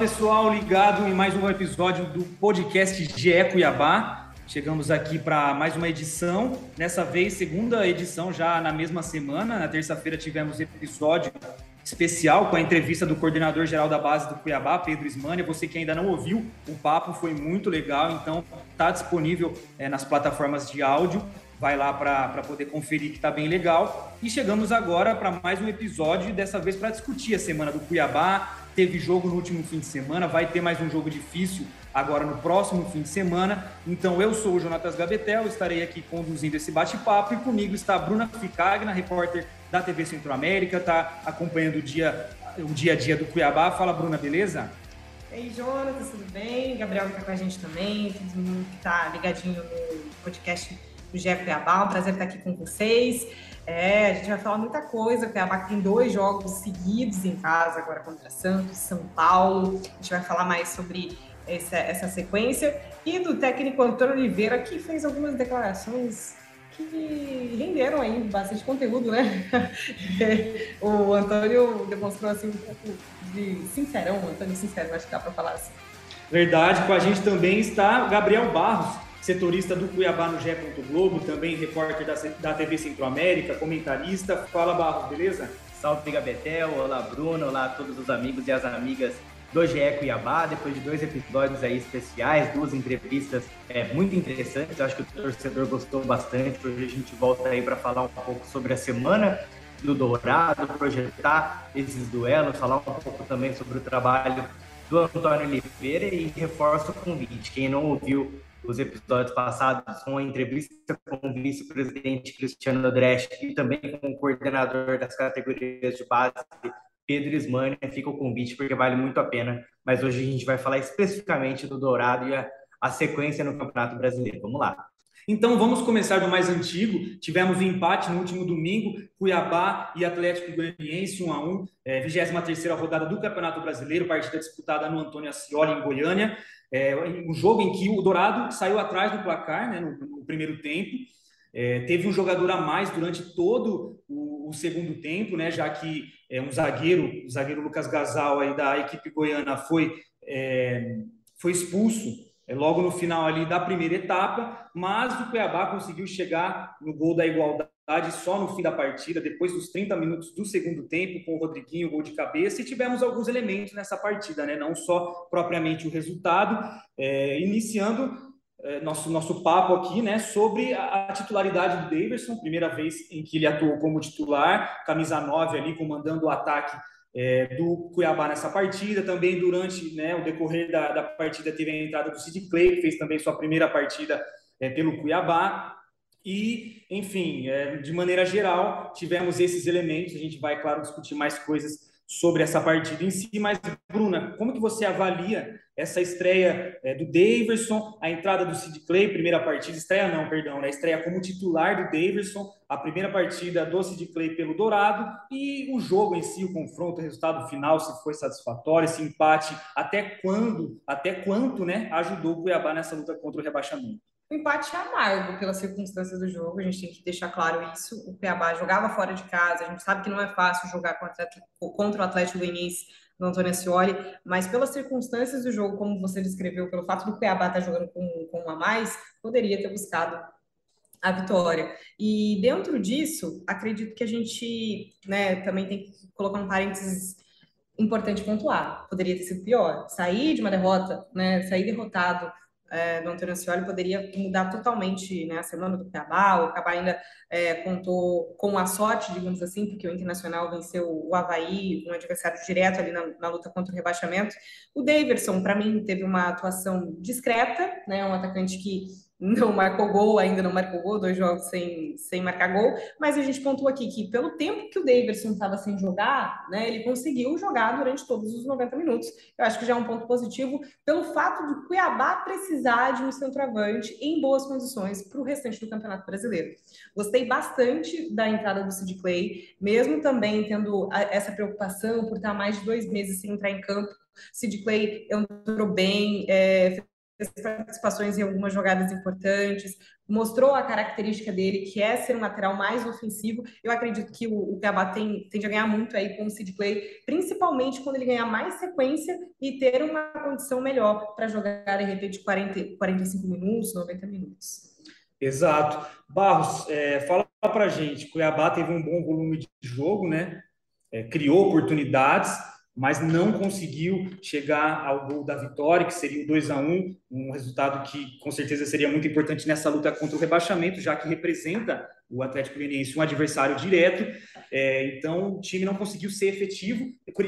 pessoal, ligado em mais um episódio do podcast GE Cuiabá. Chegamos aqui para mais uma edição, nessa vez segunda edição já na mesma semana. Na terça-feira tivemos episódio especial com a entrevista do coordenador geral da base do Cuiabá, Pedro Ismania. Você que ainda não ouviu, o papo foi muito legal, então está disponível é, nas plataformas de áudio. Vai lá para poder conferir que está bem legal. E chegamos agora para mais um episódio, dessa vez para discutir a semana do Cuiabá. Teve jogo no último fim de semana, vai ter mais um jogo difícil agora no próximo fim de semana. Então eu sou o Jonatas Gabetel, estarei aqui conduzindo esse bate-papo e comigo está a Bruna Ficagna, repórter da TV Centro-América, está acompanhando o dia, o dia a dia do Cuiabá. Fala, Bruna, beleza? Ei, Jonas, tudo bem? Gabriel está com a gente também, todo mundo que está ligadinho no podcast do GE Cuiabá. Um prazer estar aqui com vocês. É, a gente vai falar muita coisa. O Cuiabá tem dois jogos seguidos em casa, agora contra Santos, São Paulo. A gente vai falar mais sobre essa, essa sequência. E do técnico Antônio Oliveira, que fez algumas declarações que renderam aí bastante conteúdo, né? o Antônio demonstrou assim um pouco de sincerão, Antônio sincero, acho que dá para falar assim. Verdade, com a gente também está Gabriel Barros, setorista do Cuiabá no GE. Globo, também repórter da, da TV Centro-América, comentarista. Fala Barros, beleza? Salve Gabetel, olá Bruno, olá a todos os amigos e as amigas do GE Cuiabá, depois de dois episódios aí especiais, duas entrevistas é, muito interessantes. Acho que o torcedor gostou bastante. Hoje a gente volta aí para falar um pouco sobre a semana do Dourado, projetar esses duelos, falar um pouco também sobre o trabalho do Antônio Oliveira e reforço o convite. Quem não ouviu os episódios passados com a entrevista com o vice-presidente Cristiano Andretti e também com o coordenador das categorias de base Pedro Ismania, fica o convite porque vale muito a pena. Mas hoje a gente vai falar especificamente do Dourado e a, a sequência no Campeonato Brasileiro. Vamos lá. Então vamos começar do mais antigo. Tivemos um empate no último domingo, Cuiabá e Atlético Goianiense 1 a 1, é, 23 rodada do Campeonato Brasileiro, partida disputada no Antônio Ascioli em Goiânia. É, um jogo em que o Dourado saiu atrás do placar, né, no, no primeiro tempo. É, teve um jogador a mais durante todo o, o segundo tempo, né, já que é, um zagueiro, o zagueiro Lucas Gasal da equipe goiana foi, é, foi expulso é, logo no final ali da primeira etapa, mas o Cuiabá conseguiu chegar no gol da igualdade só no fim da partida, depois dos 30 minutos do segundo tempo, com o Rodriguinho, gol de cabeça, e tivemos alguns elementos nessa partida, né? não só propriamente o resultado, é, iniciando é, nosso, nosso papo aqui, né, sobre a, a, titularidade do Davidson, primeira vez em que ele atuou como titular, camisa 9 ali, comandando o ataque é, do Cuiabá nessa partida. Também durante né, o decorrer da, da partida teve a entrada do Sid Clay, que fez também sua primeira partida é, pelo Cuiabá. E, enfim, é, de maneira geral, tivemos esses elementos. A gente vai, claro, discutir mais coisas sobre essa partida em si, mas Bruna, como que você avalia essa estreia é, do Daverson, a entrada do Sid Clay, primeira partida, estreia não, perdão, né, estreia como titular do Daverson, a primeira partida do Sid Clay pelo Dourado e o jogo em si, o confronto, o resultado final, se foi satisfatório, esse empate, até quando, até quanto, né, ajudou o Cuiabá nessa luta contra o rebaixamento? O empate é amargo pelas circunstâncias do jogo, a gente tem que deixar claro isso. O Cuiabá jogava fora de casa, a gente sabe que não é fácil jogar contra, contra o Atlético Goianiense no Antônio Ascioli, mas pelas circunstâncias do jogo, como você descreveu, pelo fato do Cuiabá estar jogando com, com um a mais, poderia ter buscado a vitória. E dentro disso, acredito que a gente né, também tem que colocar um parênteses importante pontuar. Poderia ter sido pior. Sair de uma derrota, né, sair derrotado é, do Antônio Ascioli poderia mudar totalmente né, a semana do Cuiabá. O Cuiabá ainda é, contou com a sorte, digamos assim, porque o Internacional venceu o Havaí, um adversário direto ali na, na luta contra o rebaixamento. O Daverson, para mim, teve uma atuação discreta, né, um atacante que não marcou gol, ainda não marcou gol, dois jogos sem, sem marcar gol, mas a gente pontuou aqui que pelo tempo que o Davidson estava sem jogar, né, ele conseguiu jogar durante todos os 90 minutos. Eu acho que já é um ponto positivo pelo fato do Cuiabá precisar de um centroavante em boas condições para o restante do Campeonato Brasileiro. Gostei bastante da entrada do Sid Clay, mesmo também tendo essa preocupação por estar mais de dois meses sem entrar em campo. Sid Clay entrou bem, é, participações em algumas jogadas importantes, mostrou a característica dele, que é ser um lateral mais ofensivo. Eu acredito que o, o Cuiabá tem, tende a ganhar muito aí com o Sid Clay, principalmente quando ele ganhar mais sequência e ter uma condição melhor para jogar, de repente, 40, 45 minutos, 90 minutos. Exato. Barros, é, fala para gente, Cuiabá teve um bom volume de jogo, né? É, criou oportunidades, mas não conseguiu chegar ao gol da vitória, que seria o 2 a 1 um resultado que com certeza seria muito importante nessa luta contra o rebaixamento, já que representa o Atlético Goianiense um adversário direto. É, então o time não conseguiu ser efetivo,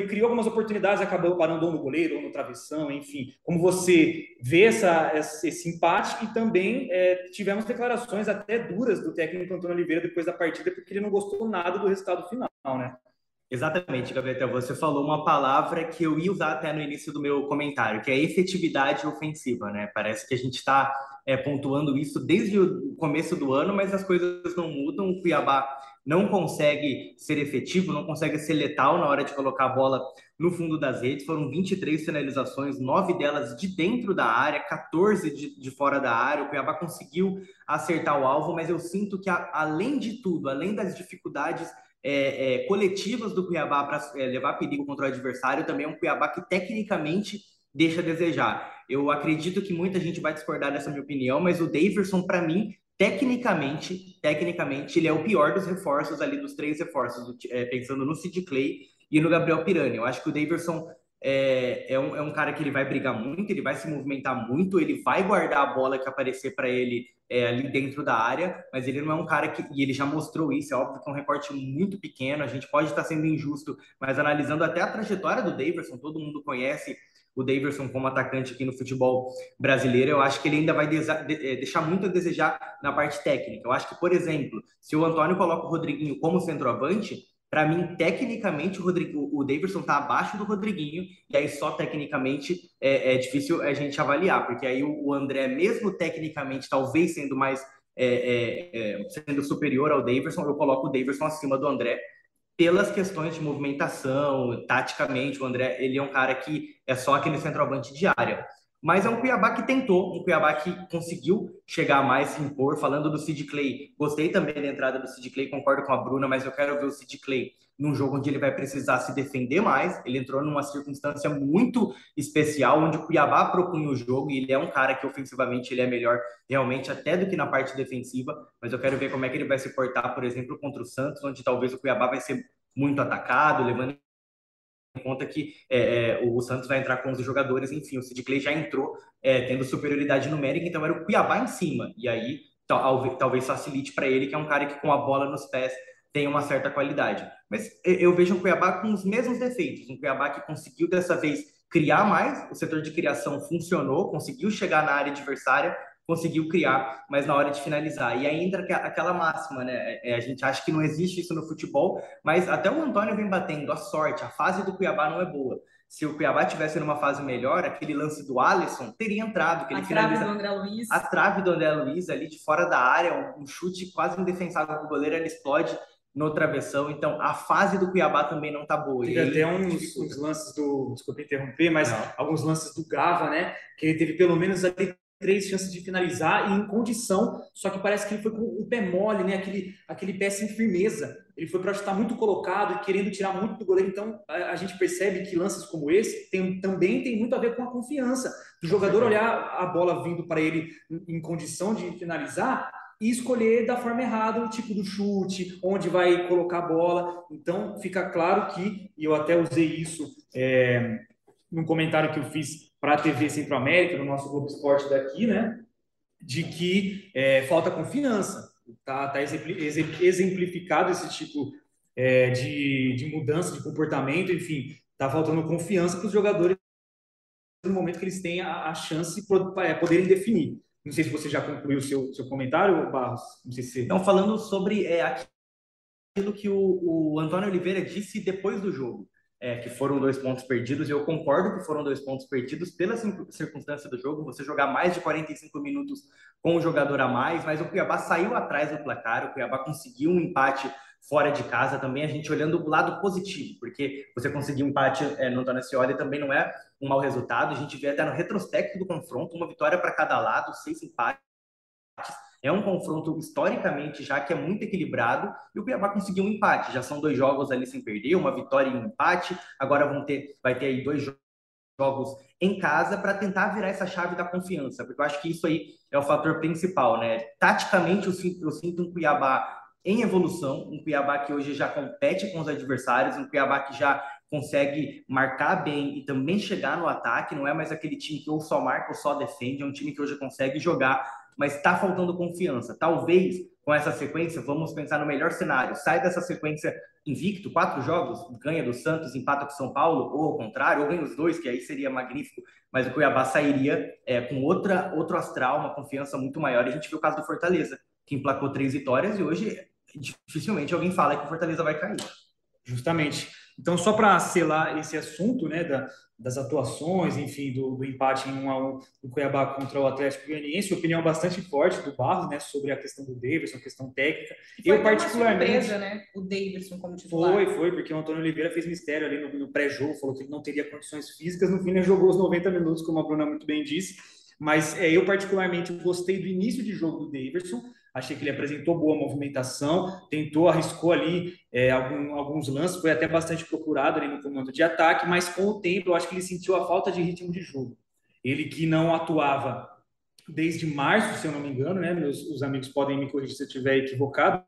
criou algumas oportunidades, acabou parando ou no goleiro ou no travessão, enfim. Como você vê essa, esse empate e também é, tivemos declarações até duras do técnico Antônio Oliveira depois da partida, porque ele não gostou nada do resultado final, né? Exatamente, Gabriel. Você falou uma palavra que eu ia usar até no início do meu comentário, que é efetividade ofensiva, né? Parece que a gente está é, pontuando isso desde o começo do ano, mas as coisas não mudam. O Cuiabá não consegue ser efetivo, não consegue ser letal na hora de colocar a bola no fundo das redes. Foram 23 finalizações, nove delas de dentro da área, 14 de, de fora da área. O Cuiabá conseguiu acertar o alvo, mas eu sinto que, além de tudo, além das dificuldades é, é, coletivas do Cuiabá para é, levar perigo contra o adversário, também é um Cuiabá que tecnicamente deixa a desejar. Eu acredito que muita gente vai discordar dessa minha opinião, mas o Daverson, para mim, tecnicamente, tecnicamente, ele é o pior dos reforços ali, dos três reforços, é, pensando no Sid Clay e no Gabriel Pirani. Eu acho que o Daverson é, é, um, é um cara que ele vai brigar muito, ele vai se movimentar muito, ele vai guardar a bola que aparecer para ele é, ali dentro da área, mas ele não é um cara que. E ele já mostrou isso, é óbvio que é um recorte muito pequeno, a gente pode estar sendo injusto, mas analisando até a trajetória do Daverson, todo mundo conhece o Daverson como atacante aqui no futebol brasileiro, eu acho que ele ainda vai é, deixar muito a desejar na parte técnica. Eu acho que, por exemplo, se o Antônio coloca o Rodriguinho como centroavante, para mim, tecnicamente, o, Rodrigo, o Davidson está abaixo do Rodriguinho, e aí só tecnicamente é, é difícil a gente avaliar, porque aí o, o, André, mesmo tecnicamente, talvez sendo mais é, é, é sendo superior ao Davidson, eu coloco o Davidson acima do André pelas questões de movimentação, taticamente, o André ele é um cara que é só aquele centroavante de área. Mas é um Cuiabá que tentou, um Cuiabá que conseguiu chegar mais, se impor. Falando do Sid Clay, gostei também da entrada do Sid Clay, concordo com a Bruna, mas eu quero ver o Sid Clay num jogo onde ele vai precisar se defender mais. Ele entrou numa circunstância muito especial, onde o Cuiabá propunha o jogo, e ele é um cara que ofensivamente ele é melhor realmente até do que na parte defensiva, mas eu quero ver como é que ele vai se portar, por exemplo, contra o Santos, onde talvez o Cuiabá vai ser muito atacado, levando conta que é, é, o Santos vai entrar com 11 jogadores, enfim, o Sid Clay já entrou é, tendo superioridade numérica, então era o Cuiabá em cima, e aí tal, talvez facilite para ele, que é um cara que com a bola nos pés tem uma certa qualidade. Mas eu vejo um Cuiabá com os mesmos defeitos, um Cuiabá que conseguiu dessa vez criar mais, o setor de criação funcionou, conseguiu chegar na área adversária, conseguiu criar, mas na hora de finalizar. E aí entra aquela máxima, né? É, é, a gente acha que não existe isso no futebol, mas até o Antônio vem batendo a sorte, a fase do Cuiabá não é boa. Se o Cuiabá tivesse numa fase melhor, aquele lance do Alisson teria entrado. Que a ele trave do André Luiz. A trave do André Luiz ali de fora da área, um, chute quase indefensável do goleiro, ele explode no travessão. Então, a fase do Cuiabá também não tá boa. Teve até uns, uns, lances do. Desculpa interromper, mas não. alguns lances do Gava, né? Que ele teve pelo menos ali três chances de finalizar e em condição, só que parece que ele foi com o pé mole, né? Aquele, aquele pé sem firmeza. Ele foi para estar muito colocado e querendo tirar muito do goleiro. Então a, a, gente percebe que lances como esse tem, também tem muito a ver com a confiança do jogador olhar a bola vindo para ele em condição de finalizar e escolher da forma errada o tipo do chute, onde vai colocar a bola. Então fica claro que, e eu até usei isso é, num comentário que eu fiz para a TV Centro-América, no nosso Globo Esporte daqui, né? De que é, falta confiança. Está tá exemplificado esse tipo é, de, de mudança de comportamento, enfim, está faltando confiança para os jogadores no momento que eles têm a, a chance de é, poderem definir. Não sei se você já concluiu o seu, seu comentário, Barros. Não sei se. Então, falando sobre é, aquilo que o, o Antônio Oliveira disse depois do jogo é, que foram dois pontos perdidos. Eu concordo que foram dois pontos perdidos pela circunstância do jogo, você jogar mais de 45 minutos com o jogador a mais, mas o Cuiabá saiu atrás do placar, o Cuiabá conseguiu um empate fora de casa também, a gente olhando o lado positivo, porque você conseguir um empate é, no Scioli também não é um mau resultado, a gente vê até no retrospecto do confronto, uma vitória para cada lado, seis empates, é um confronto historicamente já que é muito equilibrado e o Cuiabá conseguiu um empate. Já são dois jogos ali sem perder, uma vitória e um empate. Agora vão ter, vai ter aí dois jogos em casa para tentar virar essa chave da confiança, porque eu acho que isso aí é o fator principal, né? Taticamente eu sinto, eu sinto um Cuiabá em evolução, um Cuiabá que hoje já compete com os adversários, um Cuiabá que já consegue marcar bem e também chegar no ataque, não é mais aquele time que ou só marca ou só defende, é um time que hoje consegue jogar mas está faltando confiança. Talvez com essa sequência, vamos pensar no melhor cenário. Sai dessa sequência invicto, quatro jogos, ganha do Santos, empata com São Paulo, ou ao contrário, ou ganha os dois, que aí seria magnífico, mas o Cuiabá sairia é, com outra, outro astral, uma confiança muito maior. E a gente viu o caso do Fortaleza, que emplacou três vitórias e hoje dificilmente alguém fala que o Fortaleza vai cair. Justamente. Então, só para selar esse assunto né, da, das atuações, enfim, do, do, empate em 1 a 1 do Cuiabá contra o Atlético Goianiense, opinião bastante forte do Barros, né, sobre a questão do Davidson, a questão técnica. Foi eu particularmente uma surpresa, né, o Davidson como titular. Foi, foi, porque o Antônio Oliveira fez mistério ali no, no pré-jogo, falou que ele não teria condições físicas, no fim ele jogou os 90 minutos, como a Bruna muito bem disse. Mas é, eu particularmente gostei do início de jogo do Davidson, Achei que ele apresentou boa movimentação, tentou, arriscou ali é, algum, alguns lances, foi até bastante procurado ali no comando de ataque, mas com o tempo eu acho que ele sentiu a falta de ritmo de jogo. Ele que não atuava desde março, se eu não me engano, né? Meus os amigos podem me corrigir se eu estiver equivocado.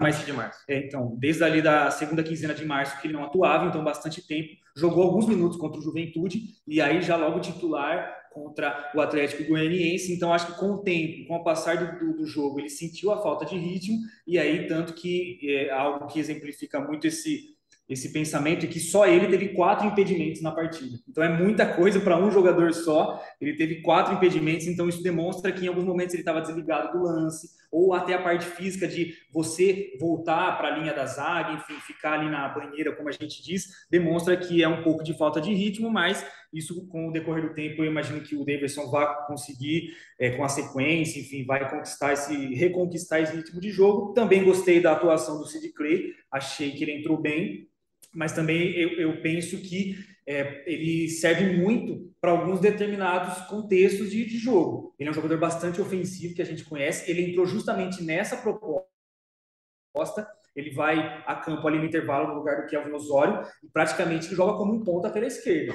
Mas de março. É, então, desde ali da segunda quinzena de março que ele não atuava, então bastante tempo. Jogou alguns minutos contra o Juventude e aí já logo titular contra o Atlético Goianiense. Então, acho que com o tempo, com o passar do, do, jogo, ele sentiu a falta de ritmo, e aí, tanto que é algo que exemplifica muito esse, esse pensamento, e que só ele teve quatro impedimentos na partida. Então, é muita coisa para um jogador só. Ele teve quatro impedimentos, então isso demonstra que em alguns momentos ele estava desligado do lance, ou até a parte física de você voltar para a linha da zaga, enfim, ficar ali na banheira, como a gente diz, demonstra que é um pouco de falta de ritmo, mas isso com o decorrer do tempo eu imagino que o Davidson vai conseguir é, com a sequência, enfim, vai conquistar esse reconquistar esse ritmo de jogo. Também gostei da atuação do Sid Clay, achei que ele entrou bem, mas também eu, eu penso que é, ele serve muito para alguns determinados contextos de, de, jogo. Ele é um jogador bastante ofensivo que a gente conhece. Ele entrou justamente nessa proposta. Ele vai a campo ali no intervalo no lugar do Kelvin Osório e praticamente joga como um ponta pela esquerda.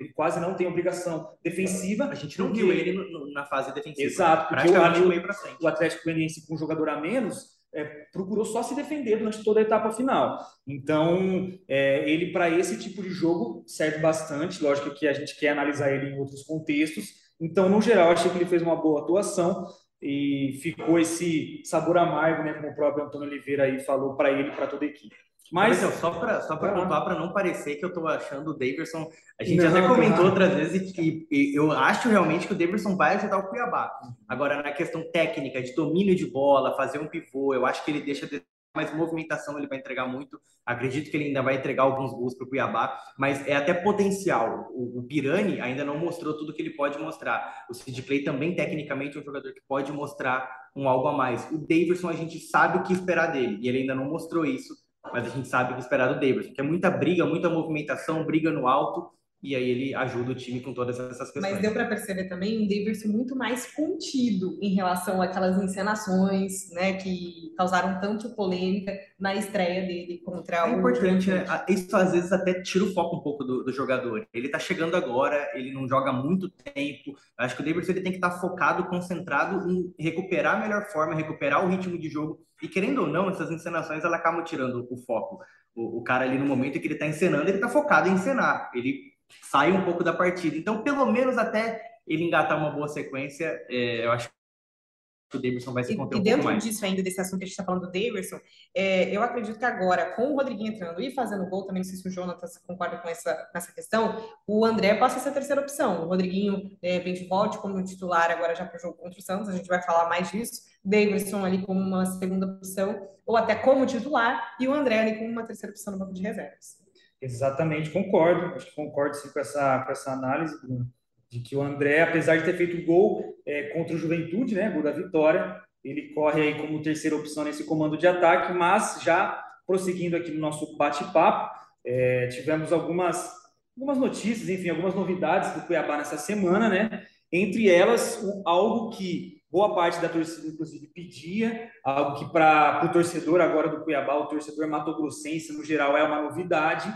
Ele quase não tem obrigação defensiva. A gente não viu ele na fase defensiva. Exato, porque o, o Atlético Goianiense com um jogador a menos é, procurou só se defender durante toda a etapa final. Então, é, ele para esse tipo de jogo serve bastante. Lógico que a gente quer analisar ele em outros contextos. Então, no geral, achei que ele fez uma boa atuação e ficou esse sabor amargo, né, como o próprio Antônio Oliveira aí falou para ele e para toda a equipe. Mas, só para só para pontuar, para não parecer que eu estou achando o Davidson. A gente não, até comentou outras vezes que eu acho realmente que o Davidson vai ajudar o Cuiabá. Agora, na questão técnica, de domínio de bola, fazer um pivô, eu acho que ele deixa de mais movimentação, ele vai entregar muito. Acredito que ele ainda vai entregar alguns gols para o Cuiabá, mas é até potencial. O, o Pirani ainda não mostrou tudo que ele pode mostrar. O Sid Clay também, tecnicamente, é um jogador que pode mostrar um algo a mais. O Davidson, a gente sabe o que esperar dele, e ele ainda não mostrou isso mas a gente sabe o que esperar do Davidson, que é muita briga, muita movimentação, briga no alto, e aí ele ajuda o time com todas essas questões. Mas deu para perceber também um Davidson muito mais contido em relação àquelas encenações, né, que causaram tanto polêmica na estreia dele contra é o. É importante, né? Isso às vezes até tira o foco um pouco do, do, jogador. Ele tá chegando agora, ele não joga muito tempo. Acho que o Davidson ele tem que estar tá focado, concentrado em recuperar a melhor forma, recuperar o ritmo de jogo. E querendo ou não, essas encenações ela acabam tirando o foco. O, o cara ali no momento que ele está encenando, ele está focado em encenar. Ele sai um pouco da partida. Então, pelo menos até ele engatar uma boa sequência, é, eu acho que o Davidson vai se conter e, um e dentro mais. disso ainda, desse assunto que a gente está falando do Davidson, é, eu acredito que agora, com o Rodriguinho entrando e fazendo gol, também não sei se o Jonatas concorda com essa, essa questão, o André passa a ser a terceira opção. O Rodriguinho, de repente, volte como titular agora já para o jogo contra o Santos, a gente vai falar mais disso. Davidson ali como uma segunda opção, ou até como titular, e o André ali como uma terceira opção no banco de reservas. Exatamente, concordo. Acho que concordo sim com essa, com essa análise, Bruno de que o André, apesar de ter feito o gol é, contra o Juventude, né, gol da vitória, ele corre aí como terceira opção nesse comando de ataque, mas já prosseguindo aqui no nosso bate-papo, é, tivemos algumas, algumas notícias, enfim, algumas novidades do Cuiabá nessa semana, né? Entre elas, algo que boa parte da torcida, inclusive, pedia, algo que para o torcedor agora do Cuiabá, o torcedor matogrossense, no geral, é uma novidade,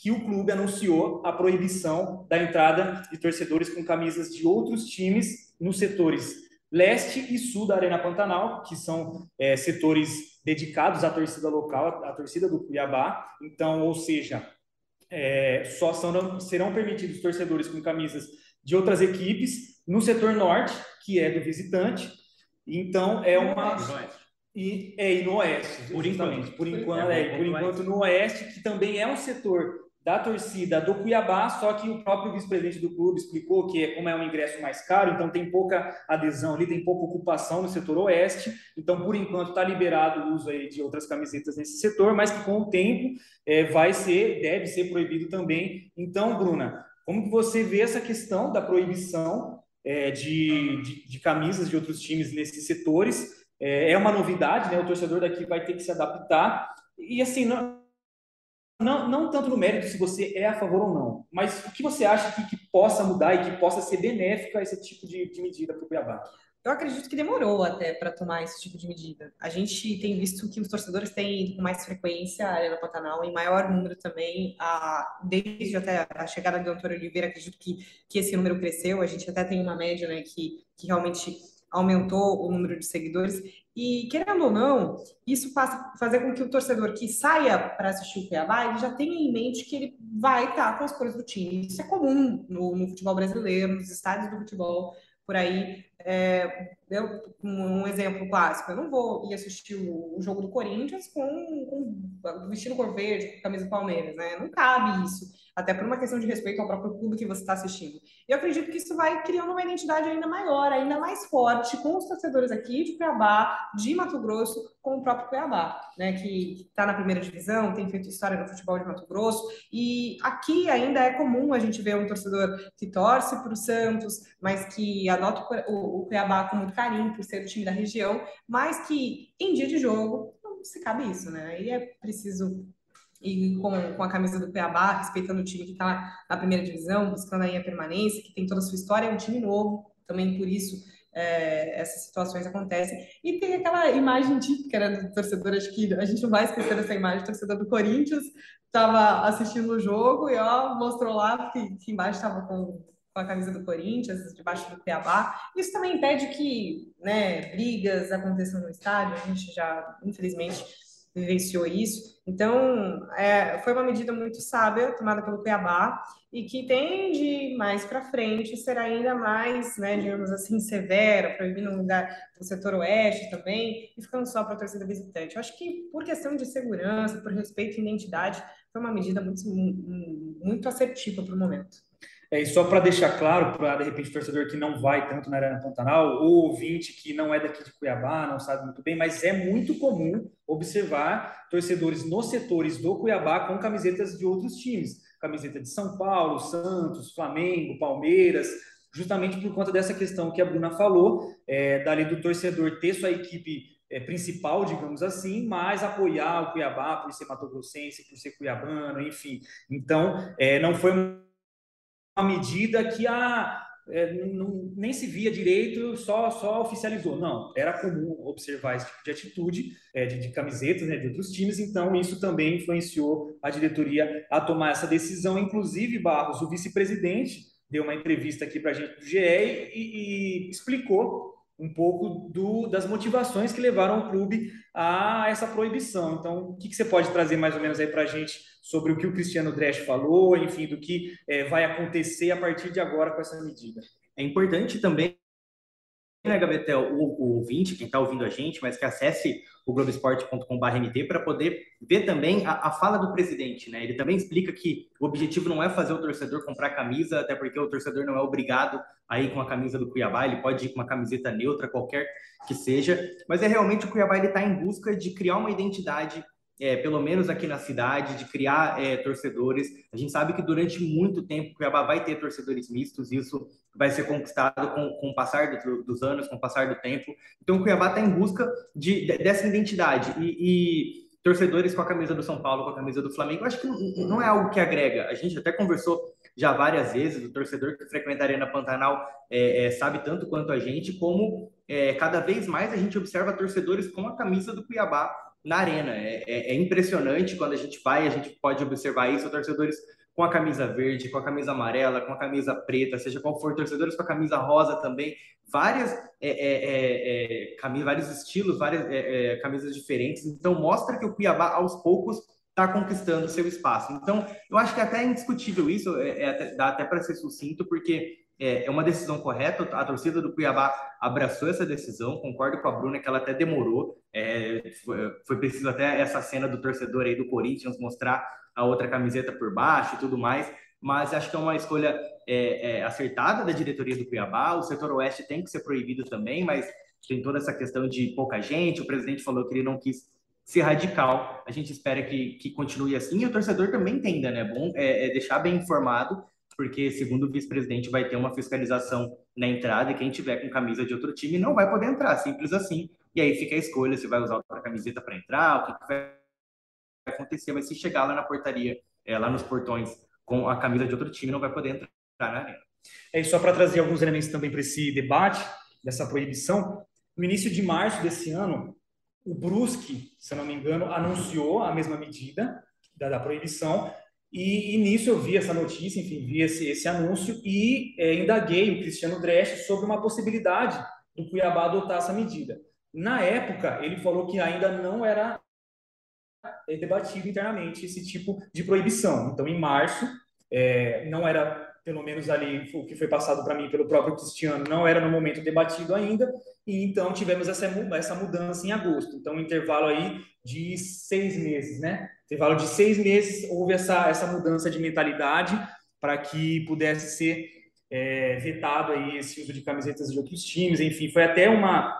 que o clube anunciou a proibição da entrada de torcedores com camisas de outros times nos setores leste e sul da Arena Pantanal, que são é, setores dedicados à torcida local, à torcida do Cuiabá. Então, ou seja, é, só são, serão permitidos torcedores com camisas de outras equipes no setor norte, que é do visitante. Então, é uma. E, é, e no oeste, por enquanto. Por enquanto, é, por enquanto no oeste, que também é um setor da torcida do Cuiabá, só que o próprio vice-presidente do clube explicou que como é um ingresso mais caro, então tem pouca adesão ali, tem pouca ocupação no setor oeste, então por enquanto está liberado o uso aí de outras camisetas nesse setor, mas que com o tempo é, vai ser, deve ser proibido também. Então, Bruna, como que você vê essa questão da proibição é, de, de, de, camisas de outros times nesses setores? É, é uma novidade, né? O torcedor daqui vai ter que se adaptar. E assim, não, não, não tanto no mérito se você é a favor ou não, mas o que você acha que, que possa mudar e que possa ser benéfico a esse tipo de, de medida para o Cuiabá? Eu acredito que demorou até para tomar esse tipo de medida. A gente tem visto que os torcedores têm ido com mais frequência a Arena Pantanal, em maior número também, a, desde até a chegada do Antônio Oliveira, acredito que, que esse número cresceu. A gente até tem uma média né, que, que realmente aumentou o número de seguidores. E, querendo ou não, isso passa fazer com que o torcedor que saia para assistir o Cuiabá, ele já tenha em mente que ele vai estar com as cores do time. Isso é comum no, no futebol brasileiro, nos estádios do futebol, por aí. É, eu, um exemplo clássico, eu não vou ir assistir o, o jogo do Corinthians com, com vestindo cor verde, com camisa do Palmeiras, né? Não cabe isso até por uma questão de respeito ao próprio clube que você está assistindo. E eu acredito que isso vai criando uma identidade ainda maior, ainda mais forte com os torcedores aqui de Cuiabá, de Mato Grosso, com o próprio Cuiabá, né, que está na primeira divisão, tem feito história no futebol de Mato Grosso, e aqui ainda é comum a gente ver um torcedor que torce para o Santos, mas que adota o, Cuiabá com muito carinho por ser o time da região, mas que em dia de jogo se cabe isso, né? É preciso e com, com a camisa do Cuiabá, respeitando o time que está na primeira divisão, buscando aí a permanência, que tem toda a sua história, é um time novo, também por isso é, essas situações acontecem. E tem aquela imagem típica né, do torcedor, acho que a gente não vai esquecer dessa imagem, torcedor do Corinthians estava assistindo o jogo e ó, mostrou lá que, que embaixo estava com, com a camisa do Corinthians, debaixo do Cuiabá. Isso também impede que né, brigas aconteçam no estádio, a gente já, infelizmente, vivenciou isso. Então, é, foi uma medida muito sábia tomada pelo Cuiabá e que tende mais para frente ser ainda mais, né, digamos assim, severa, proibindo lugar do setor oeste também e ficando só para a torcida visitante. Eu acho que por questão de segurança, por respeito à identidade, foi uma medida muito, muito assertiva para o momento. É, só para deixar claro para, de repente, o torcedor que não vai tanto na Arena Pantanal, ou ouvinte que não é daqui de Cuiabá, não sabe muito bem, mas é muito comum observar torcedores nos setores do Cuiabá com camisetas de outros times. Camiseta de São Paulo, Santos, Flamengo, Palmeiras, justamente por conta dessa questão que a Bruna falou, é, dali do torcedor ter sua equipe é, principal, digamos assim, mas apoiar o Cuiabá por ser matogrossense, por ser cuiabano, enfim. Então, é, não foi medida que a, é, não, nem se via direito, só, só oficializou. Não, era comum observar esse tipo de atitude é, de, de, camisetas né, de outros times, então isso também influenciou a diretoria a tomar essa decisão. Inclusive, Barros, o vice-presidente, deu uma entrevista aqui para a gente do GE e, e explicou um pouco do, das motivações que levaram o clube a essa proibição. Então, o que, que você pode trazer mais ou menos aí para a gente sobre o que o Cristiano Dresch falou, enfim, do que é, vai acontecer a partir de agora com essa medida? É importante também né, Gabetel, o, o ouvinte, quem está ouvindo a gente, mas que acesse o globesport.com.br para poder ver também a, a, fala do presidente, né? Ele também explica que o objetivo não é fazer o torcedor comprar camisa, até porque o torcedor não é obrigado a ir com a camisa do Cuiabá, ele pode ir com uma camiseta neutra, qualquer que seja, mas é realmente o Cuiabá está em busca de criar uma identidade é, pelo menos aqui na cidade, de criar é, torcedores. A gente sabe que durante muito tempo o Cuiabá vai ter torcedores mistos, isso vai ser conquistado com, com o passar do, dos anos, com o passar do tempo. Então o Cuiabá está em busca de, dessa identidade. E, e, torcedores com a camisa do São Paulo, com a camisa do Flamengo, acho que não é algo que agrega. A gente até conversou já várias vezes, o torcedor que frequenta a Arena Pantanal é, é, sabe tanto quanto a gente, como é, cada vez mais a gente observa torcedores com a camisa do Cuiabá na arena. É, é, é, impressionante quando a gente vai, a gente pode observar isso, torcedores com a camisa verde, com a camisa amarela, com a camisa preta, seja qual for, torcedores com a camisa rosa também, várias é, é, é, é vários estilos, várias camisas diferentes. Então mostra que o Cuiabá aos poucos está conquistando seu espaço. Então eu acho que até é indiscutível isso, é, dá até para ser sucinto, porque é uma decisão correta. A torcida do Cuiabá abraçou essa decisão. Concordo com a Bruna que ela até demorou. É, foi, foi, preciso até essa cena do torcedor aí do Corinthians mostrar a outra camiseta por baixo e tudo mais. Mas acho que é uma escolha é, é, acertada da diretoria do Cuiabá. O setor oeste tem que ser proibido também, mas tem toda essa questão de pouca gente. O presidente falou que ele não quis ser radical. A gente espera que, que continue assim e o torcedor também entenda, né? Bom é, é deixar bem informado porque, segundo o vice-presidente, vai ter uma fiscalização na entrada e quem tiver com camisa de outro time não vai poder entrar, simples assim. E aí fica a escolha se vai usar outra camiseta para entrar, o que, vai acontecer. Mas se chegar lá na portaria, é, lá nos portões, com a camisa de outro time, não vai poder entrar na arena. É, só para trazer alguns elementos também para esse debate, dessa proibição, no início de março desse ano, o Brusque, se não me engano, anunciou a mesma medida da, da proibição, e, e, nisso eu vi essa notícia, enfim, vi esse, esse anúncio e é, indaguei o Cristiano Dresch sobre uma possibilidade do Cuiabá adotar essa medida. Na época, ele falou que ainda não era é, debatido internamente esse tipo de proibição. Então, em março, é, não era, pelo menos ali, o que foi passado para mim pelo próprio Cristiano, não era no momento debatido ainda, e então tivemos essa, essa mudança em agosto. Então, um intervalo aí de seis meses, né? Intervalo de seis meses, houve essa, essa mudança de mentalidade para que pudesse ser é, vetado aí esse uso de camisetas de outros times. Enfim, foi até uma,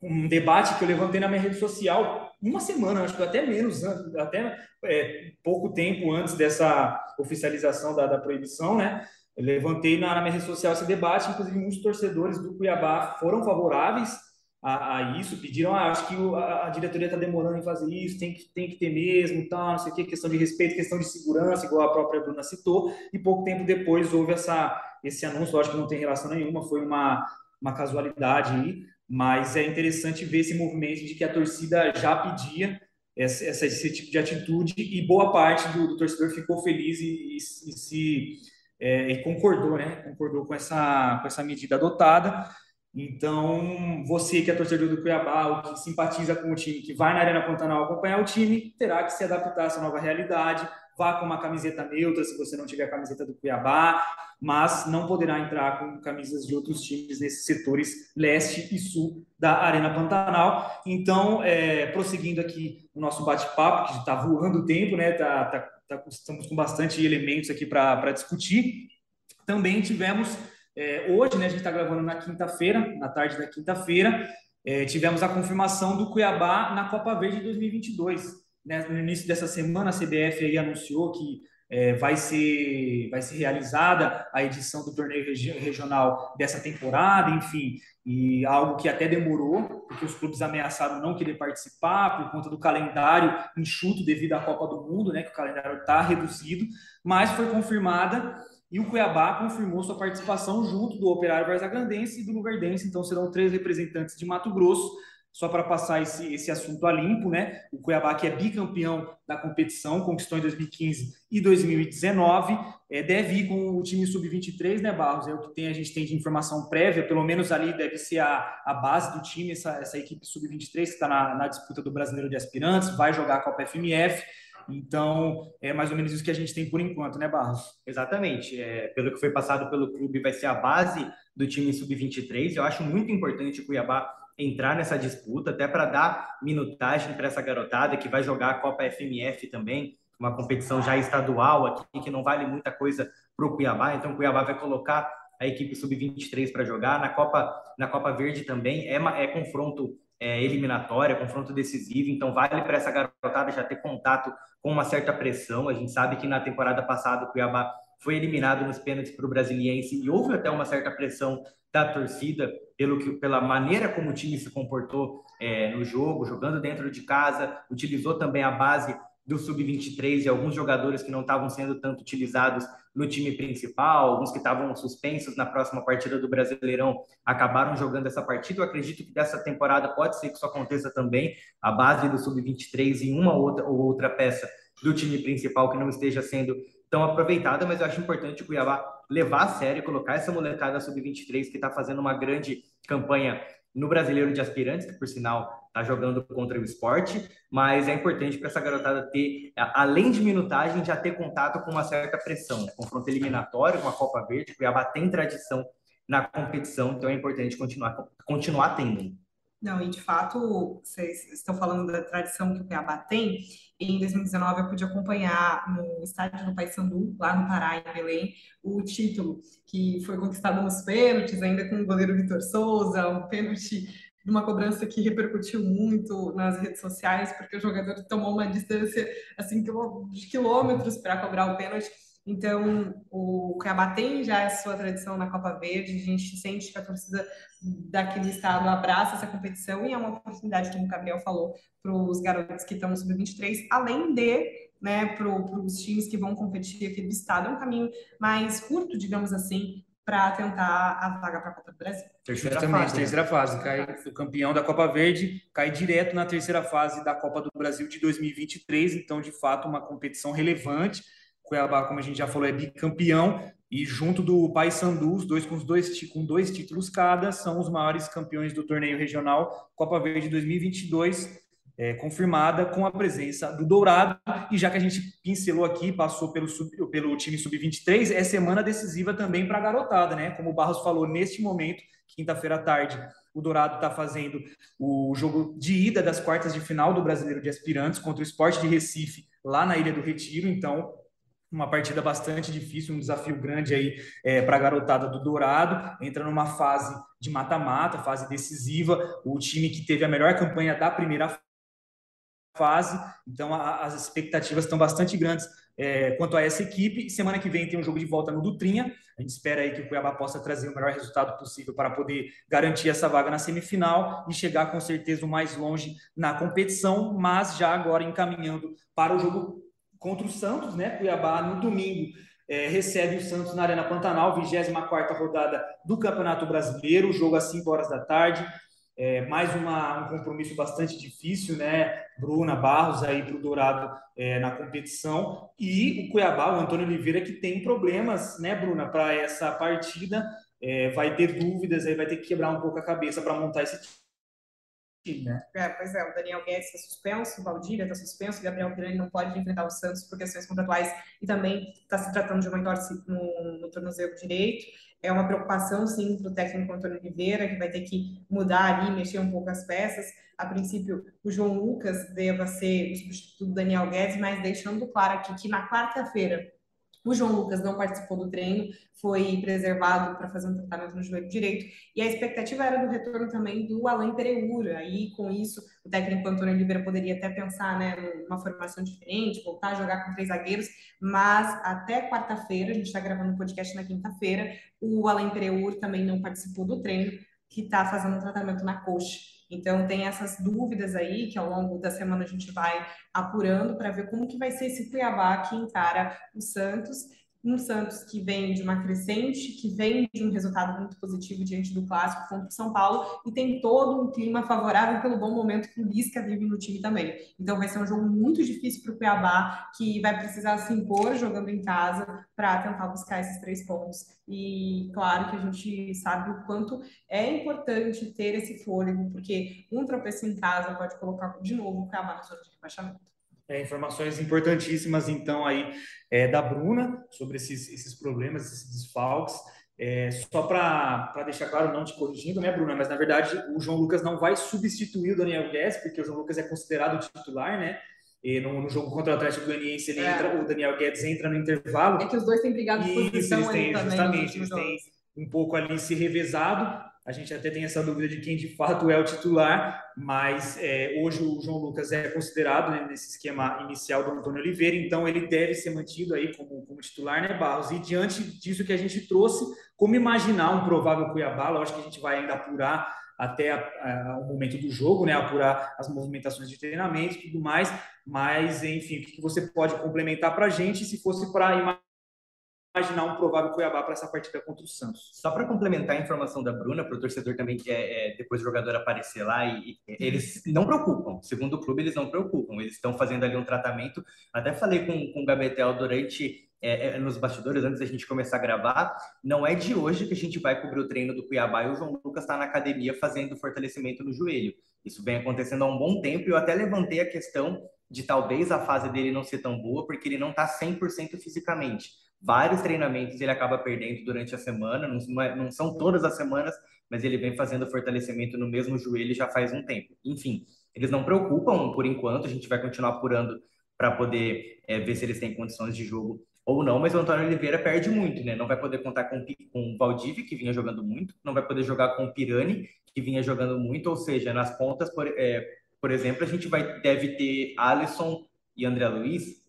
um debate que eu levantei na minha rede social uma semana, acho que até menos, até é, pouco tempo antes dessa oficialização da, da proibição, né? Eu levantei na, na minha rede social esse debate, inclusive muitos torcedores do Cuiabá foram favoráveis a, a isso, pediram, ah, acho que o, a, a, diretoria está demorando em fazer isso, tem que, tem que ter mesmo, tal, não sei o que, questão de respeito, questão de segurança, igual a própria Bruna citou, e pouco tempo depois houve essa, esse anúncio, lógico que não tem relação nenhuma, foi uma, uma casualidade aí, mas é interessante ver esse movimento de que a torcida já pedia essa esse tipo de atitude e boa parte do, do torcedor ficou feliz e, e, e se é, e concordou, né? Concordou com essa, com essa medida adotada. Então, você que é torcedor do Cuiabá, ou que simpatiza com o time, que vai na Arena Pantanal acompanhar o time, terá que se adaptar a essa nova realidade. Vá com uma camiseta neutra, se você não tiver a camiseta do Cuiabá, mas não poderá entrar com camisas de outros times nesses setores leste e sul da Arena Pantanal. Então, é, prosseguindo aqui o nosso bate-papo, que está voando o tempo, né? Tá, tá, tá, estamos com bastante elementos aqui para discutir. Também tivemos é, hoje, né, a gente está gravando na quinta-feira, na tarde da quinta-feira, é, tivemos a confirmação do Cuiabá na Copa Verde 2022. Né? No início dessa semana, a CBF aí anunciou que é, vai, ser, vai ser realizada a edição do torneio regi regional dessa temporada, enfim, e algo que até demorou, porque os clubes ameaçaram não querer participar por conta do calendário enxuto devido à Copa do Mundo, né, que o calendário está reduzido, mas foi confirmada e o Cuiabá confirmou sua participação junto do Operário Varzagrandense e do Luverdense. Então serão três representantes de Mato Grosso. Só para passar esse, esse assunto a limpo, né? O Cuiabá, que é bicampeão da competição, conquistou em 2015 e 2019, é, deve ir com o time sub-23, né, Barros? É o que tem, a gente tem de informação prévia, pelo menos ali deve ser a, a base do time, essa, essa equipe sub-23 que está na, na disputa do Brasileiro de Aspirantes, vai jogar a Copa FMF Então, é mais ou menos isso que a gente tem por enquanto, né, Barros? Exatamente. É, pelo que foi passado pelo clube, vai ser a base do time sub-23. Eu acho muito importante o Cuiabá entrar nessa disputa, até para dar minutagem para essa garotada que vai jogar a Copa FMF também, uma competição já estadual aqui, que não vale muita coisa para o Cuiabá. Então, o Cuiabá vai colocar a equipe sub-23 para jogar. Na Copa, na Copa Verde também é, é confronto é, eliminatória, confronto decisivo, então vale para essa garotada já ter contato com uma certa pressão. A gente sabe que na temporada passada o Cuiabá foi eliminado nos pênaltis para o Brasiliense e houve até uma certa pressão da torcida pelo que, pela maneira como o time se comportou é, no jogo, jogando dentro de casa, utilizou também a base do sub-23 e alguns jogadores que não estavam sendo tanto utilizados no time principal, alguns que estavam suspensos na próxima partida do Brasileirão acabaram jogando essa partida. Eu acredito que dessa temporada pode ser que isso aconteça também, a base do sub-23 e uma outra ou outra peça do time principal que não esteja sendo tão aproveitada, mas eu acho importante o Cuiabá levar a sério, colocar essa molecada sub-23 que está fazendo uma grande campanha no Brasileiro de Aspirantes, que por sinal está jogando contra o esporte, mas é importante para essa garotada ter, além de minutagem, já ter contato com uma certa pressão. Confronto eliminatório, uma Copa Verde, Cuiabá tem tradição na competição, então é importante continuar, continuar tendo. Não, e de fato, vocês estão falando da tradição que o Cuiabá tem. Em 2019, eu pude acompanhar no estádio do Paysandu, lá no Pará, em Belém, o título que foi conquistado nos pênaltis, ainda com o goleiro Vitor Souza, um pênalti de uma cobrança que repercutiu muito nas redes sociais, porque o jogador tomou uma distância assim de quilômetros para cobrar o pênalti. Então, o Cuiabá tem já a sua tradição na Copa Verde, a gente sente que a torcida daquele estado abraça essa competição e é uma oportunidade, como o Gabriel falou, para os garotos que estão no Sub-23, além de né, para os times que vão competir aqui do estado, é um caminho mais curto, digamos assim, para tentar a vaga para a Copa do Brasil. Terceira Justamente, fase, né? terceira fase. Cai, o campeão da Copa Verde cai direto na terceira fase da Copa do Brasil de 2023, então, de fato, uma competição relevante Cuiabá, como a gente já falou, é bicampeão e junto do Paysandu, os dois com os dois com dois títulos cada, são os maiores campeões do torneio regional Copa Verde 2022, é, confirmada com a presença do Dourado. E já que a gente pincelou aqui, passou pelo, sub, pelo time sub-23, é semana decisiva também para a garotada, né? Como o Barros falou, neste momento, quinta-feira à tarde, o Dourado está fazendo o jogo de ida das quartas de final do Brasileiro de Aspirantes contra o Esporte de Recife, lá na Ilha do Retiro. Então, uma partida bastante difícil, um desafio grande aí é, para a garotada do Dourado. Entra numa fase de mata-mata, fase decisiva. O time que teve a melhor campanha da primeira fase, então a, as expectativas estão bastante grandes é, quanto a essa equipe. Semana que vem tem um jogo de volta no Dutrinha. A gente espera aí que o Cuiabá possa trazer o melhor resultado possível para poder garantir essa vaga na semifinal e chegar com certeza o mais longe na competição, mas já agora encaminhando para o jogo contra o Santos, né? Cuiabá no domingo é, recebe o Santos na Arena Pantanal, 24 rodada do Campeonato Brasileiro, jogo às 5 horas da tarde. É, mais uma, um compromisso bastante difícil, né? Bruna Barros aí para o Dourado é, na competição. E o Cuiabá, o Antônio Oliveira, que tem problemas, né, Bruna, para essa partida. É, vai ter dúvidas, aí vai ter que quebrar um pouco a cabeça para montar esse time? É, pois é, o Daniel Guedes está suspenso, o Valdívia está suspenso, o Gabriel Pirani não pode enfrentar o Santos por questões contratuais e também está se tratando de uma entorse no, no tornozelo direito. É uma preocupação, sim, para o técnico Antônio Oliveira, que vai ter que mudar ali, mexer um pouco as peças. A princípio, o João Lucas deva ser o substituto do Daniel Guedes, mas deixando claro aqui que na quarta-feira o João Lucas não participou do treino, foi preservado para fazer um tratamento no joelho direito. E a expectativa era do retorno também do Alain Pereira. E com isso, o técnico Antônio Oliveira poderia até pensar né, numa formação diferente, voltar a jogar com três zagueiros. Mas até quarta-feira, a gente está gravando o podcast na quinta-feira, o Alain Pereira também não participou do treino, que está fazendo um tratamento na coxa. Então tem essas dúvidas aí que ao longo da semana a gente vai apurando para ver como que vai ser esse Cuiabá que encara o Santos um Santos que vem de uma crescente, que vem de um resultado muito positivo diante do clássico contra o São Paulo e tem todo um clima favorável pelo bom momento que o Lisca vive no time também. Então vai ser um jogo muito difícil para o Cuiabá, que vai precisar se impor jogando em casa para tentar buscar esses três pontos. E claro que a gente sabe o quanto é importante ter esse fôlego, porque um tropeço em casa pode colocar de novo o Cuiabá na zona de rebaixamento. É, informações importantíssimas, então, aí é, da Bruna sobre esses, esses problemas, esses desfalques. É, só para deixar claro, não te corrigindo, né, Bruna? Mas na verdade o João Lucas não vai substituir o Daniel Guedes, porque o João Lucas é considerado titular, né? E no, no jogo contra o Atlético Goianiense, ele é. entra, o Daniel Guedes entra no intervalo. É que os dois têm brigado por posição eles têm, também. Justamente, eles têm um pouco ali se revezado. A gente até tem essa dúvida de quem de fato é o titular, mas é, hoje o João Lucas é considerado né, nesse esquema inicial do Antônio Oliveira, então ele deve ser mantido aí como, como titular, né, Barros? E diante disso que a gente trouxe, como imaginar um provável Cuiabá? Lógico que a gente vai ainda apurar até a, a, o momento do jogo, né, apurar as movimentações de treinamento e tudo mais, mas enfim, o que você pode complementar para a gente se fosse para imaginar um provável Cuiabá para essa partida contra o Santos. Só para complementar a informação da Bruna, para o torcedor também, que é, é, depois do jogador aparecer lá, e, e, eles não preocupam, segundo o clube, eles não preocupam, eles estão fazendo ali um tratamento. Até falei com, com o Gabetel durante. É, é, nos bastidores, antes da gente começar a gravar, não é de hoje que a gente vai cobrir o treino do Cuiabá e o João Lucas está na academia fazendo fortalecimento no joelho. Isso vem acontecendo há um bom tempo e eu até levantei a questão de talvez a fase dele não ser tão boa, porque ele não está 100% fisicamente vários treinamentos ele acaba perdendo durante a semana, não, é, não, são todas as semanas, mas ele vem fazendo fortalecimento no mesmo joelho já faz um tempo. Enfim, eles não preocupam por enquanto, a gente vai continuar apurando para poder é, ver se eles têm condições de jogo ou não, mas o Antônio Oliveira perde muito, né? Não vai poder contar com, com o Valdivia, que vinha jogando muito, não vai poder jogar com o Pirani, que vinha jogando muito, ou seja, nas pontas, por, é, por exemplo, a gente vai, deve ter Alisson e André Luiz,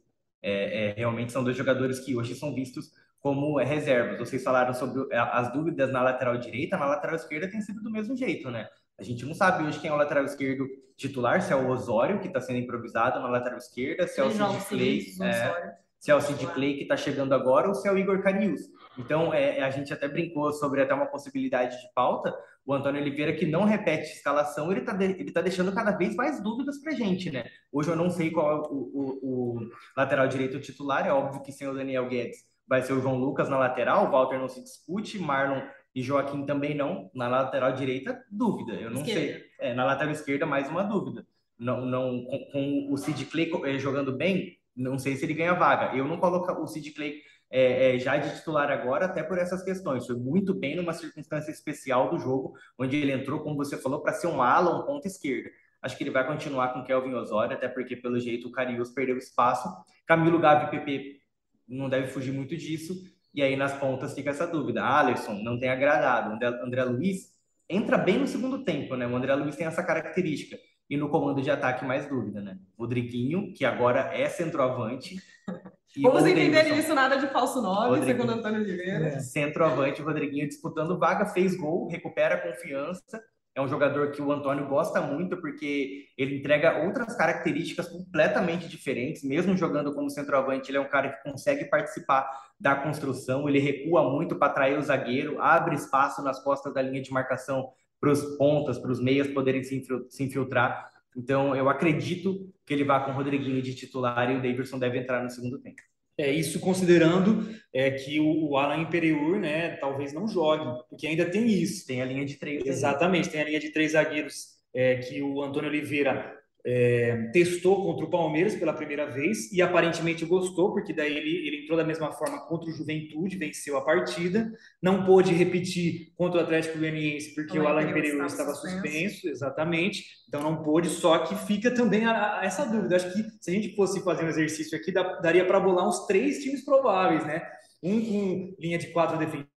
é, é, realmente são dois jogadores que hoje são vistos como reservas. Vocês falaram sobre as dúvidas na lateral direita, na lateral esquerda tem sido do mesmo jeito, né? A gente não sabe hoje quem é o lateral esquerdo titular, se é o Osório, que está sendo improvisado na lateral esquerda, se é o Sid Clay, é, se é o Sid Clay que está chegando agora, ou se é o Igor Carius. Então, é, a gente até brincou sobre até uma possibilidade de pauta, o Antônio Oliveira, que não repete escalação, ele está de, ele tá deixando cada vez mais dúvidas para gente, né? Hoje eu não sei qual é o, o, o, lateral direito titular, é óbvio que sem o Daniel Guedes vai ser o João Lucas na lateral, o Walter não se discute, Marlon e Joaquim também não. Na lateral direita, dúvida, eu não esquerda. sei. É, na lateral esquerda, mais uma dúvida. Não, não, com, com o Sid Clay eh, jogando bem, não sei se ele ganha vaga. Eu não coloco o Sid Clay é, é, já de titular agora, até por essas questões. Foi muito bem numa circunstância especial do jogo, onde ele entrou, como você falou, para ser um ala, um ponta esquerda. Acho que ele vai continuar com Kelvin Osório, até porque, pelo jeito, o Carius perdeu espaço. Camilo Gavi PP não deve fugir muito disso. E aí, nas pontas, fica essa dúvida. Alisson não tem agradado. André, André Luiz entra bem no segundo tempo, né? O André Luiz tem essa característica. E no comando de ataque, mais dúvida, né? Rodriguinho, que agora é centroavante, Vamos entender isso, nada de falso nome, segundo Antônio Oliveira. É. Centroavante, o Rodriguinho disputando vaga, fez gol, recupera a confiança. É um jogador que o Antônio gosta muito porque ele entrega outras características completamente diferentes. Mesmo jogando como centroavante, ele é um cara que consegue participar da construção. Ele recua muito para atrair o zagueiro, abre espaço nas costas da linha de marcação para os pontas, para os meias poderem se infiltrar. Então, eu acredito que ele vá com o Rodriguinho de titular e o Davidson deve entrar no segundo tempo. É isso considerando é, que o, o Alan Imperiur, né, talvez não jogue, porque ainda tem isso. Tem a linha de três. Exatamente, tem a linha de três zagueiros é, que o Antônio Oliveira é, testou contra o Palmeiras pela primeira vez e aparentemente gostou, porque daí ele, ele entrou da mesma forma contra o Juventude, venceu a partida, não pôde repetir contra o Atlético Goianiense porque o, o Alain Pereira estava suspenso. suspenso, exatamente, então não pôde, só que fica também a, a essa dúvida, acho que se a gente fosse fazer um exercício aqui, dá, daria para bolar uns três times prováveis, né? Um com linha de quatro defensores,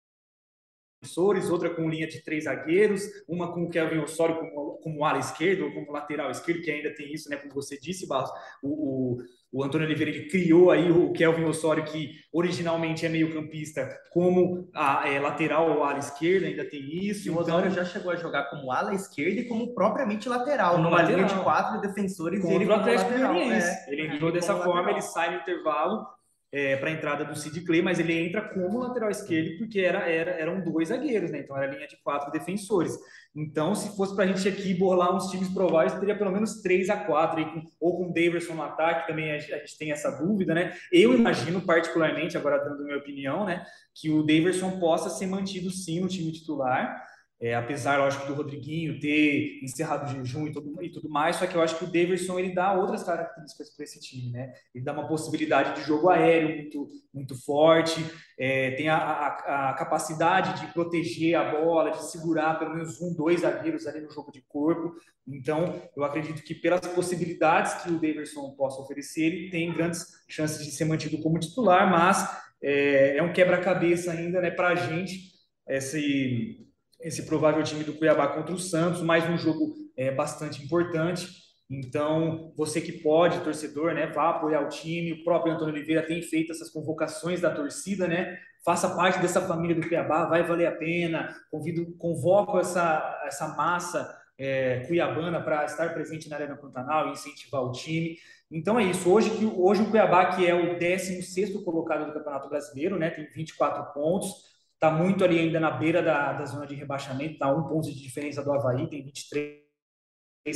defensores, outra com linha de três zagueiros, uma com o Kelvin Osório como, como ala esquerdo, ou como lateral esquerdo, que ainda tem isso, né? Como você disse, Barros, o, o, o Antônio Oliveira ele criou aí o Kelvin Osório, que originalmente é meio-campista, como a é, lateral ou ala esquerda, ainda tem isso. E o Osório então... já chegou a jogar como ala esquerda e como propriamente lateral, numa lateral. linha de quatro defensores. Contra ele o Atlético Goianiense. É, ele entrou dessa forma, lateral. ele sai no intervalo é, para a entrada do Sid Clay, mas ele entra como lateral esquerdo porque era, era, eram dois zagueiros, né? Então era linha de quatro defensores. Então, se fosse para a gente aqui borlar uns times prováveis, teria pelo menos três a quatro, ou com o Daverson no ataque, também a, gente tem essa dúvida, né? Eu imagino, particularmente, agora dando minha opinião, né, que o Daverson possa ser mantido sim no time titular. É, apesar, lógico, do Rodriguinho ter encerrado o jejum e tudo, e tudo mais, só que eu acho que o Daverson ele dá outras características para esse time, né? Ele dá uma possibilidade de jogo aéreo muito, muito forte, é, tem a, a, a, capacidade de proteger a bola, de segurar pelo menos um, dois zagueiros ali no jogo de corpo. Então, eu acredito que pelas possibilidades que o Daverson possa oferecer, ele tem grandes chances de ser mantido como titular, mas é, é um quebra-cabeça ainda, né, para a gente esse esse provável time do Cuiabá contra o Santos, mais um jogo é, bastante importante. Então, você que pode, torcedor, né, vá apoiar o time. O próprio Antônio Oliveira tem feito essas convocações da torcida, né? Faça parte dessa família do Cuiabá, vai valer a pena. Convido, convoco essa, essa massa é, cuiabana para estar presente na Arena Pantanal e incentivar o time. Então é isso. Hoje, hoje o Cuiabá, que é o 16 colocado do Campeonato Brasileiro, né, tem 24 pontos está muito ali ainda na beira da, da zona de rebaixamento, está um ponto de diferença do Havaí, tem 23,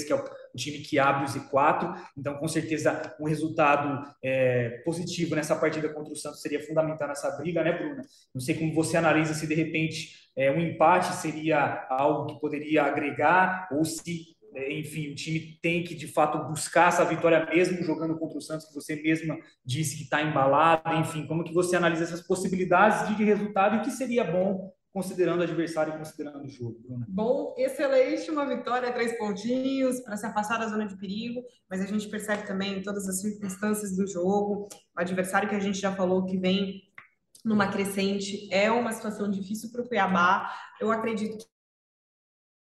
que é o, time que abre os Z4. Então, com certeza, um resultado é, positivo nessa partida contra o Santos seria fundamental nessa briga, né, Bruna? Não sei como você analisa se de repente é, um empate seria algo que poderia agregar ou se enfim, o time tem que de fato buscar essa vitória mesmo jogando contra o Santos, que você mesma disse que está embalado, enfim, como que você analisa essas possibilidades de resultado e o que seria bom considerando o adversário e considerando o jogo, Bruna? Bom, excelente, uma vitória, três pontinhos para se afastar da zona de perigo, mas a gente percebe também todas as circunstâncias do jogo, o adversário que a gente já falou que vem numa crescente é uma situação difícil para o Cuiabá. Eu acredito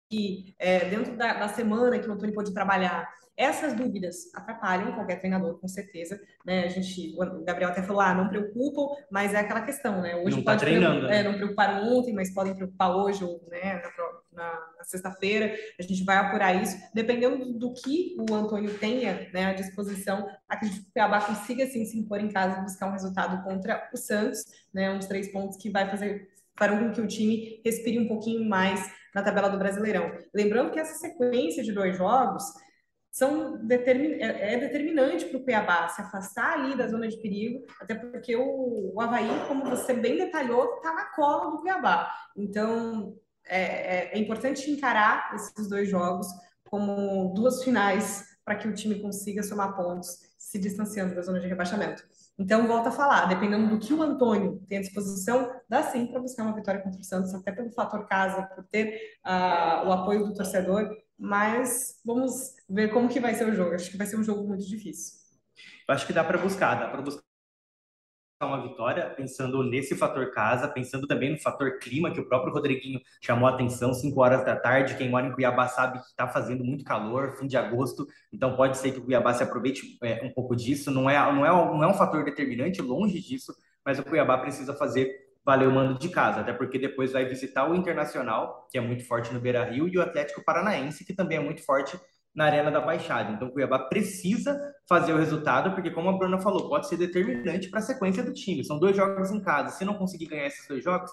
que é, dentro da, da, semana que o Antônio pôde trabalhar, essas dúvidas atrapalham qualquer treinador, com certeza. Né? A gente, o Gabriel até falou, ah, não preocupam, mas é aquela questão, né? Hoje não tá treinando. É, não preocuparam ontem, mas podem preocupar hoje ou né, na, na, na sexta-feira. A gente vai apurar isso. Dependendo do que o Antônio tenha né, à disposição, acredito que o Cuiabá consiga sim se impor em casa e buscar um resultado contra o Santos, né? Uns três pontos que vai fazer farão com que o time respire um pouquinho mais na tabela do Brasileirão. Lembrando que essa sequência de dois jogos são determin... é, é determinante para o Cuiabá se afastar ali da zona de perigo, até porque o, o Havaí, como você bem detalhou, está na cola do Cuiabá. Então, é, é, é importante encarar esses dois jogos como duas finais para que o time consiga somar pontos, se distanciando da zona de rebaixamento. Então, volta a falar, dependendo do que o Antônio tem à disposição, dá sim para buscar uma vitória contra o Santos, até pelo fator casa, por ter uh, o apoio do torcedor, mas vamos ver como que vai ser o jogo. Acho que vai ser um jogo muito difícil. Eu acho que dá para buscar, dá para buscar uma vitória, pensando nesse fator casa, pensando também no fator clima, que o próprio Rodriguinho chamou a atenção, 5 horas da tarde, quem mora em Cuiabá sabe que está fazendo muito calor, fim de agosto, então pode ser que o Cuiabá se aproveite é, um pouco disso, não é, não, é, não é um fator determinante, longe disso, mas o Cuiabá precisa fazer valer o mando de casa, até porque depois vai visitar o Internacional, que é muito forte no Beira-Rio, e o Atlético Paranaense, que também é muito forte na Arena da Baixada. Então, o Cuiabá precisa fazer o resultado, porque, como a Bruna falou, pode ser determinante para a sequência do time. São dois jogos em casa. Se não conseguir ganhar esses dois jogos,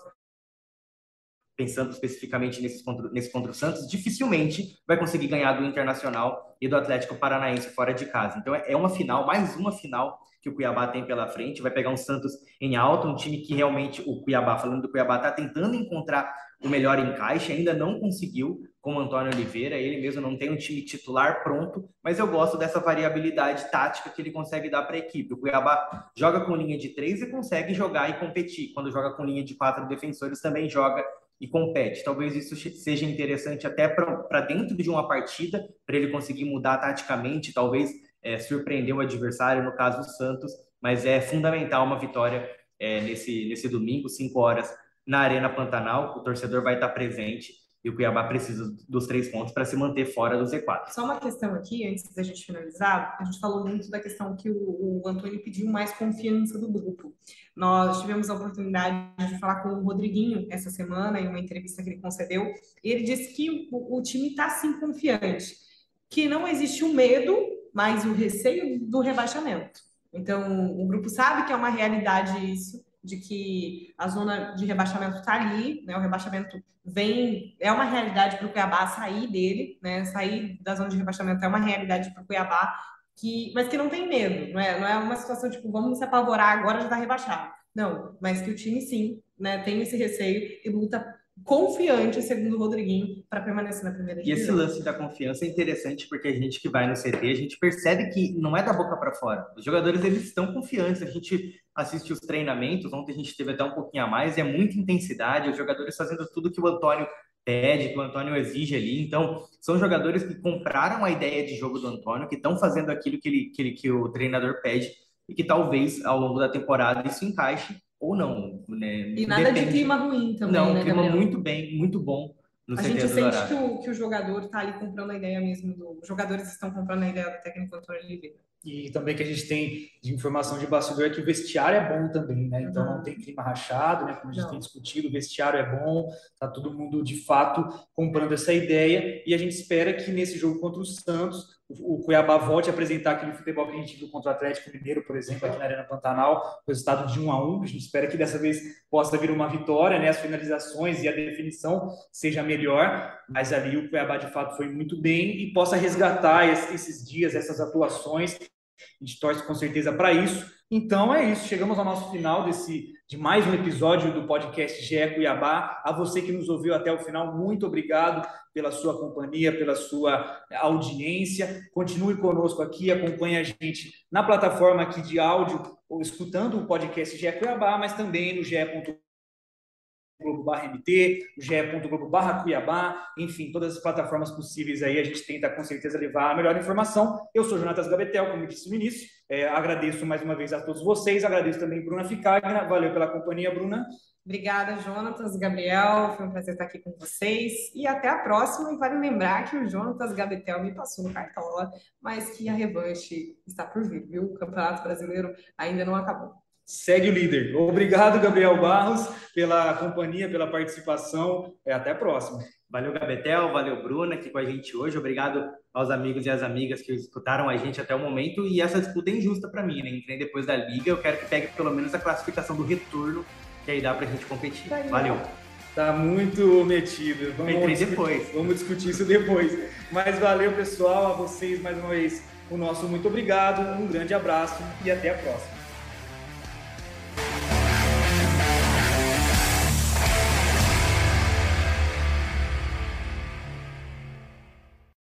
pensando especificamente nesses contra, nesse contra o Santos, dificilmente vai conseguir ganhar do Internacional e do Atlético Paranaense fora de casa. Então, é uma final, mais uma final que o Cuiabá tem pela frente. Vai pegar um Santos em alta, um time que realmente o Cuiabá, falando do Cuiabá, está tentando encontrar o melhor encaixe, ainda não conseguiu, como Antônio Oliveira, ele mesmo não tem um time titular pronto, mas eu gosto dessa variabilidade tática que ele consegue dar para a equipe. O Cuiabá joga com linha de três e consegue jogar e competir. Quando joga com linha de quatro defensores, também joga e compete. Talvez isso seja interessante até para dentro de uma partida, para ele conseguir mudar taticamente, talvez é, surpreender o adversário, no caso o Santos, mas é fundamental uma vitória é, nesse, nesse domingo, 5 horas na Arena Pantanal, o torcedor vai estar presente e o Cuiabá precisa dos três pontos para se manter fora do Z4. Só uma questão aqui, antes da gente finalizar, a gente falou muito da questão que o, o Antônio pediu mais confiança do grupo. Nós tivemos a oportunidade de falar com o Rodriguinho essa semana, em uma entrevista que ele concedeu, e ele disse que o, o time está sim confiante, que não existe o medo, mas o receio do rebaixamento. Então, o grupo sabe que é uma realidade isso, de que a zona de rebaixamento está ali, né? O rebaixamento vem, é uma realidade para o Cuiabá sair dele, né? Sair da zona de rebaixamento é uma realidade para o Cuiabá, que, mas que não tem medo, não é, não é uma situação tipo, vamos se apavorar agora já está rebaixado. Não, mas que o time sim, né, tem esse receio e luta confiante, segundo o Rodriguinho, para permanecer na primeira divisão. E esse lance da confiança é interessante porque a gente que vai no CT, a gente percebe que não é da boca para fora. Os jogadores eles estão confiantes. A gente assiste os treinamentos, ontem a gente teve até um pouquinho a mais, e é muita intensidade, os jogadores fazendo tudo que o Antônio pede, que o Antônio exige ali. Então, são jogadores que compraram a ideia de jogo do Antônio, que estão fazendo aquilo que, ele, que, ele, que o treinador pede e que talvez ao longo da temporada isso encaixe ou não. Né? E nada Depende. de clima ruim também, Não, né, clima Gabriel? muito bem, muito bom. a gente sente que o, que o jogador está ali comprando a ideia mesmo do. Os jogadores estão comprando a ideia do técnico Antônio Oliveira. E também que a gente tem de informação de bastidor é que o vestiário é bom também, né? Então uhum. não tem clima rachado, né? Como a gente não. tem discutido, o vestiário é bom, tá todo mundo de fato comprando essa ideia e a gente espera que nesse jogo contra o Santos o Cuiabá volte a apresentar aquele futebol que a gente viu contra o Atlético Mineiro, por exemplo, aqui na Arena Pantanal, resultado de 1 a 1 A gente espera que dessa vez possa vir uma vitória, né? As finalizações e a definição seja melhor, mas ali o Cuiabá de fato foi muito bem e possa resgatar esses dias, essas atuações. A gente torce com certeza para isso. Então é isso, chegamos ao nosso final desse de mais um episódio do podcast GE Cuiabá. A você que nos ouviu até o final, muito obrigado pela sua companhia, pela sua audiência. Continue conosco aqui, acompanhe a gente na plataforma aqui de áudio, ou escutando o podcast GE Cuiabá, mas também no ge.com ge.globo.mt, o ge.globo.cuiabá, Cuiabá, enfim, todas as plataformas possíveis aí, a gente tenta com certeza levar a melhor informação. Eu sou Jonatas Gabetel, como disse no início, é, agradeço mais uma vez a todos vocês, agradeço também Bruna Ficagna, valeu pela companhia, Bruna. Obrigada, Jonatas, Gabriel, foi um prazer estar aqui com vocês e até a próxima. E vale lembrar que o Jonatas Gabetel me passou no cartola, mas que a revanche está por vir, viu? O Campeonato Brasileiro ainda não acabou segue o líder. Obrigado, Gabriel Barros, pela companhia, pela participação. É, até a próxima. Valeu, Gabetel, valeu, Bruna, aqui com a gente hoje. Obrigado aos amigos e às amigas que escutaram a gente até o momento. E essa disputa é injusta para mim, né? Entrei depois da liga, eu quero que pegue pelo menos a classificação do retorno, que aí dá para a gente competir. Valeu. Tá muito metido. Vamos Entrei depois. Vamos discutir isso depois. Mas valeu, pessoal, a vocês mais uma vez o nosso muito obrigado, um grande abraço e até a próxima.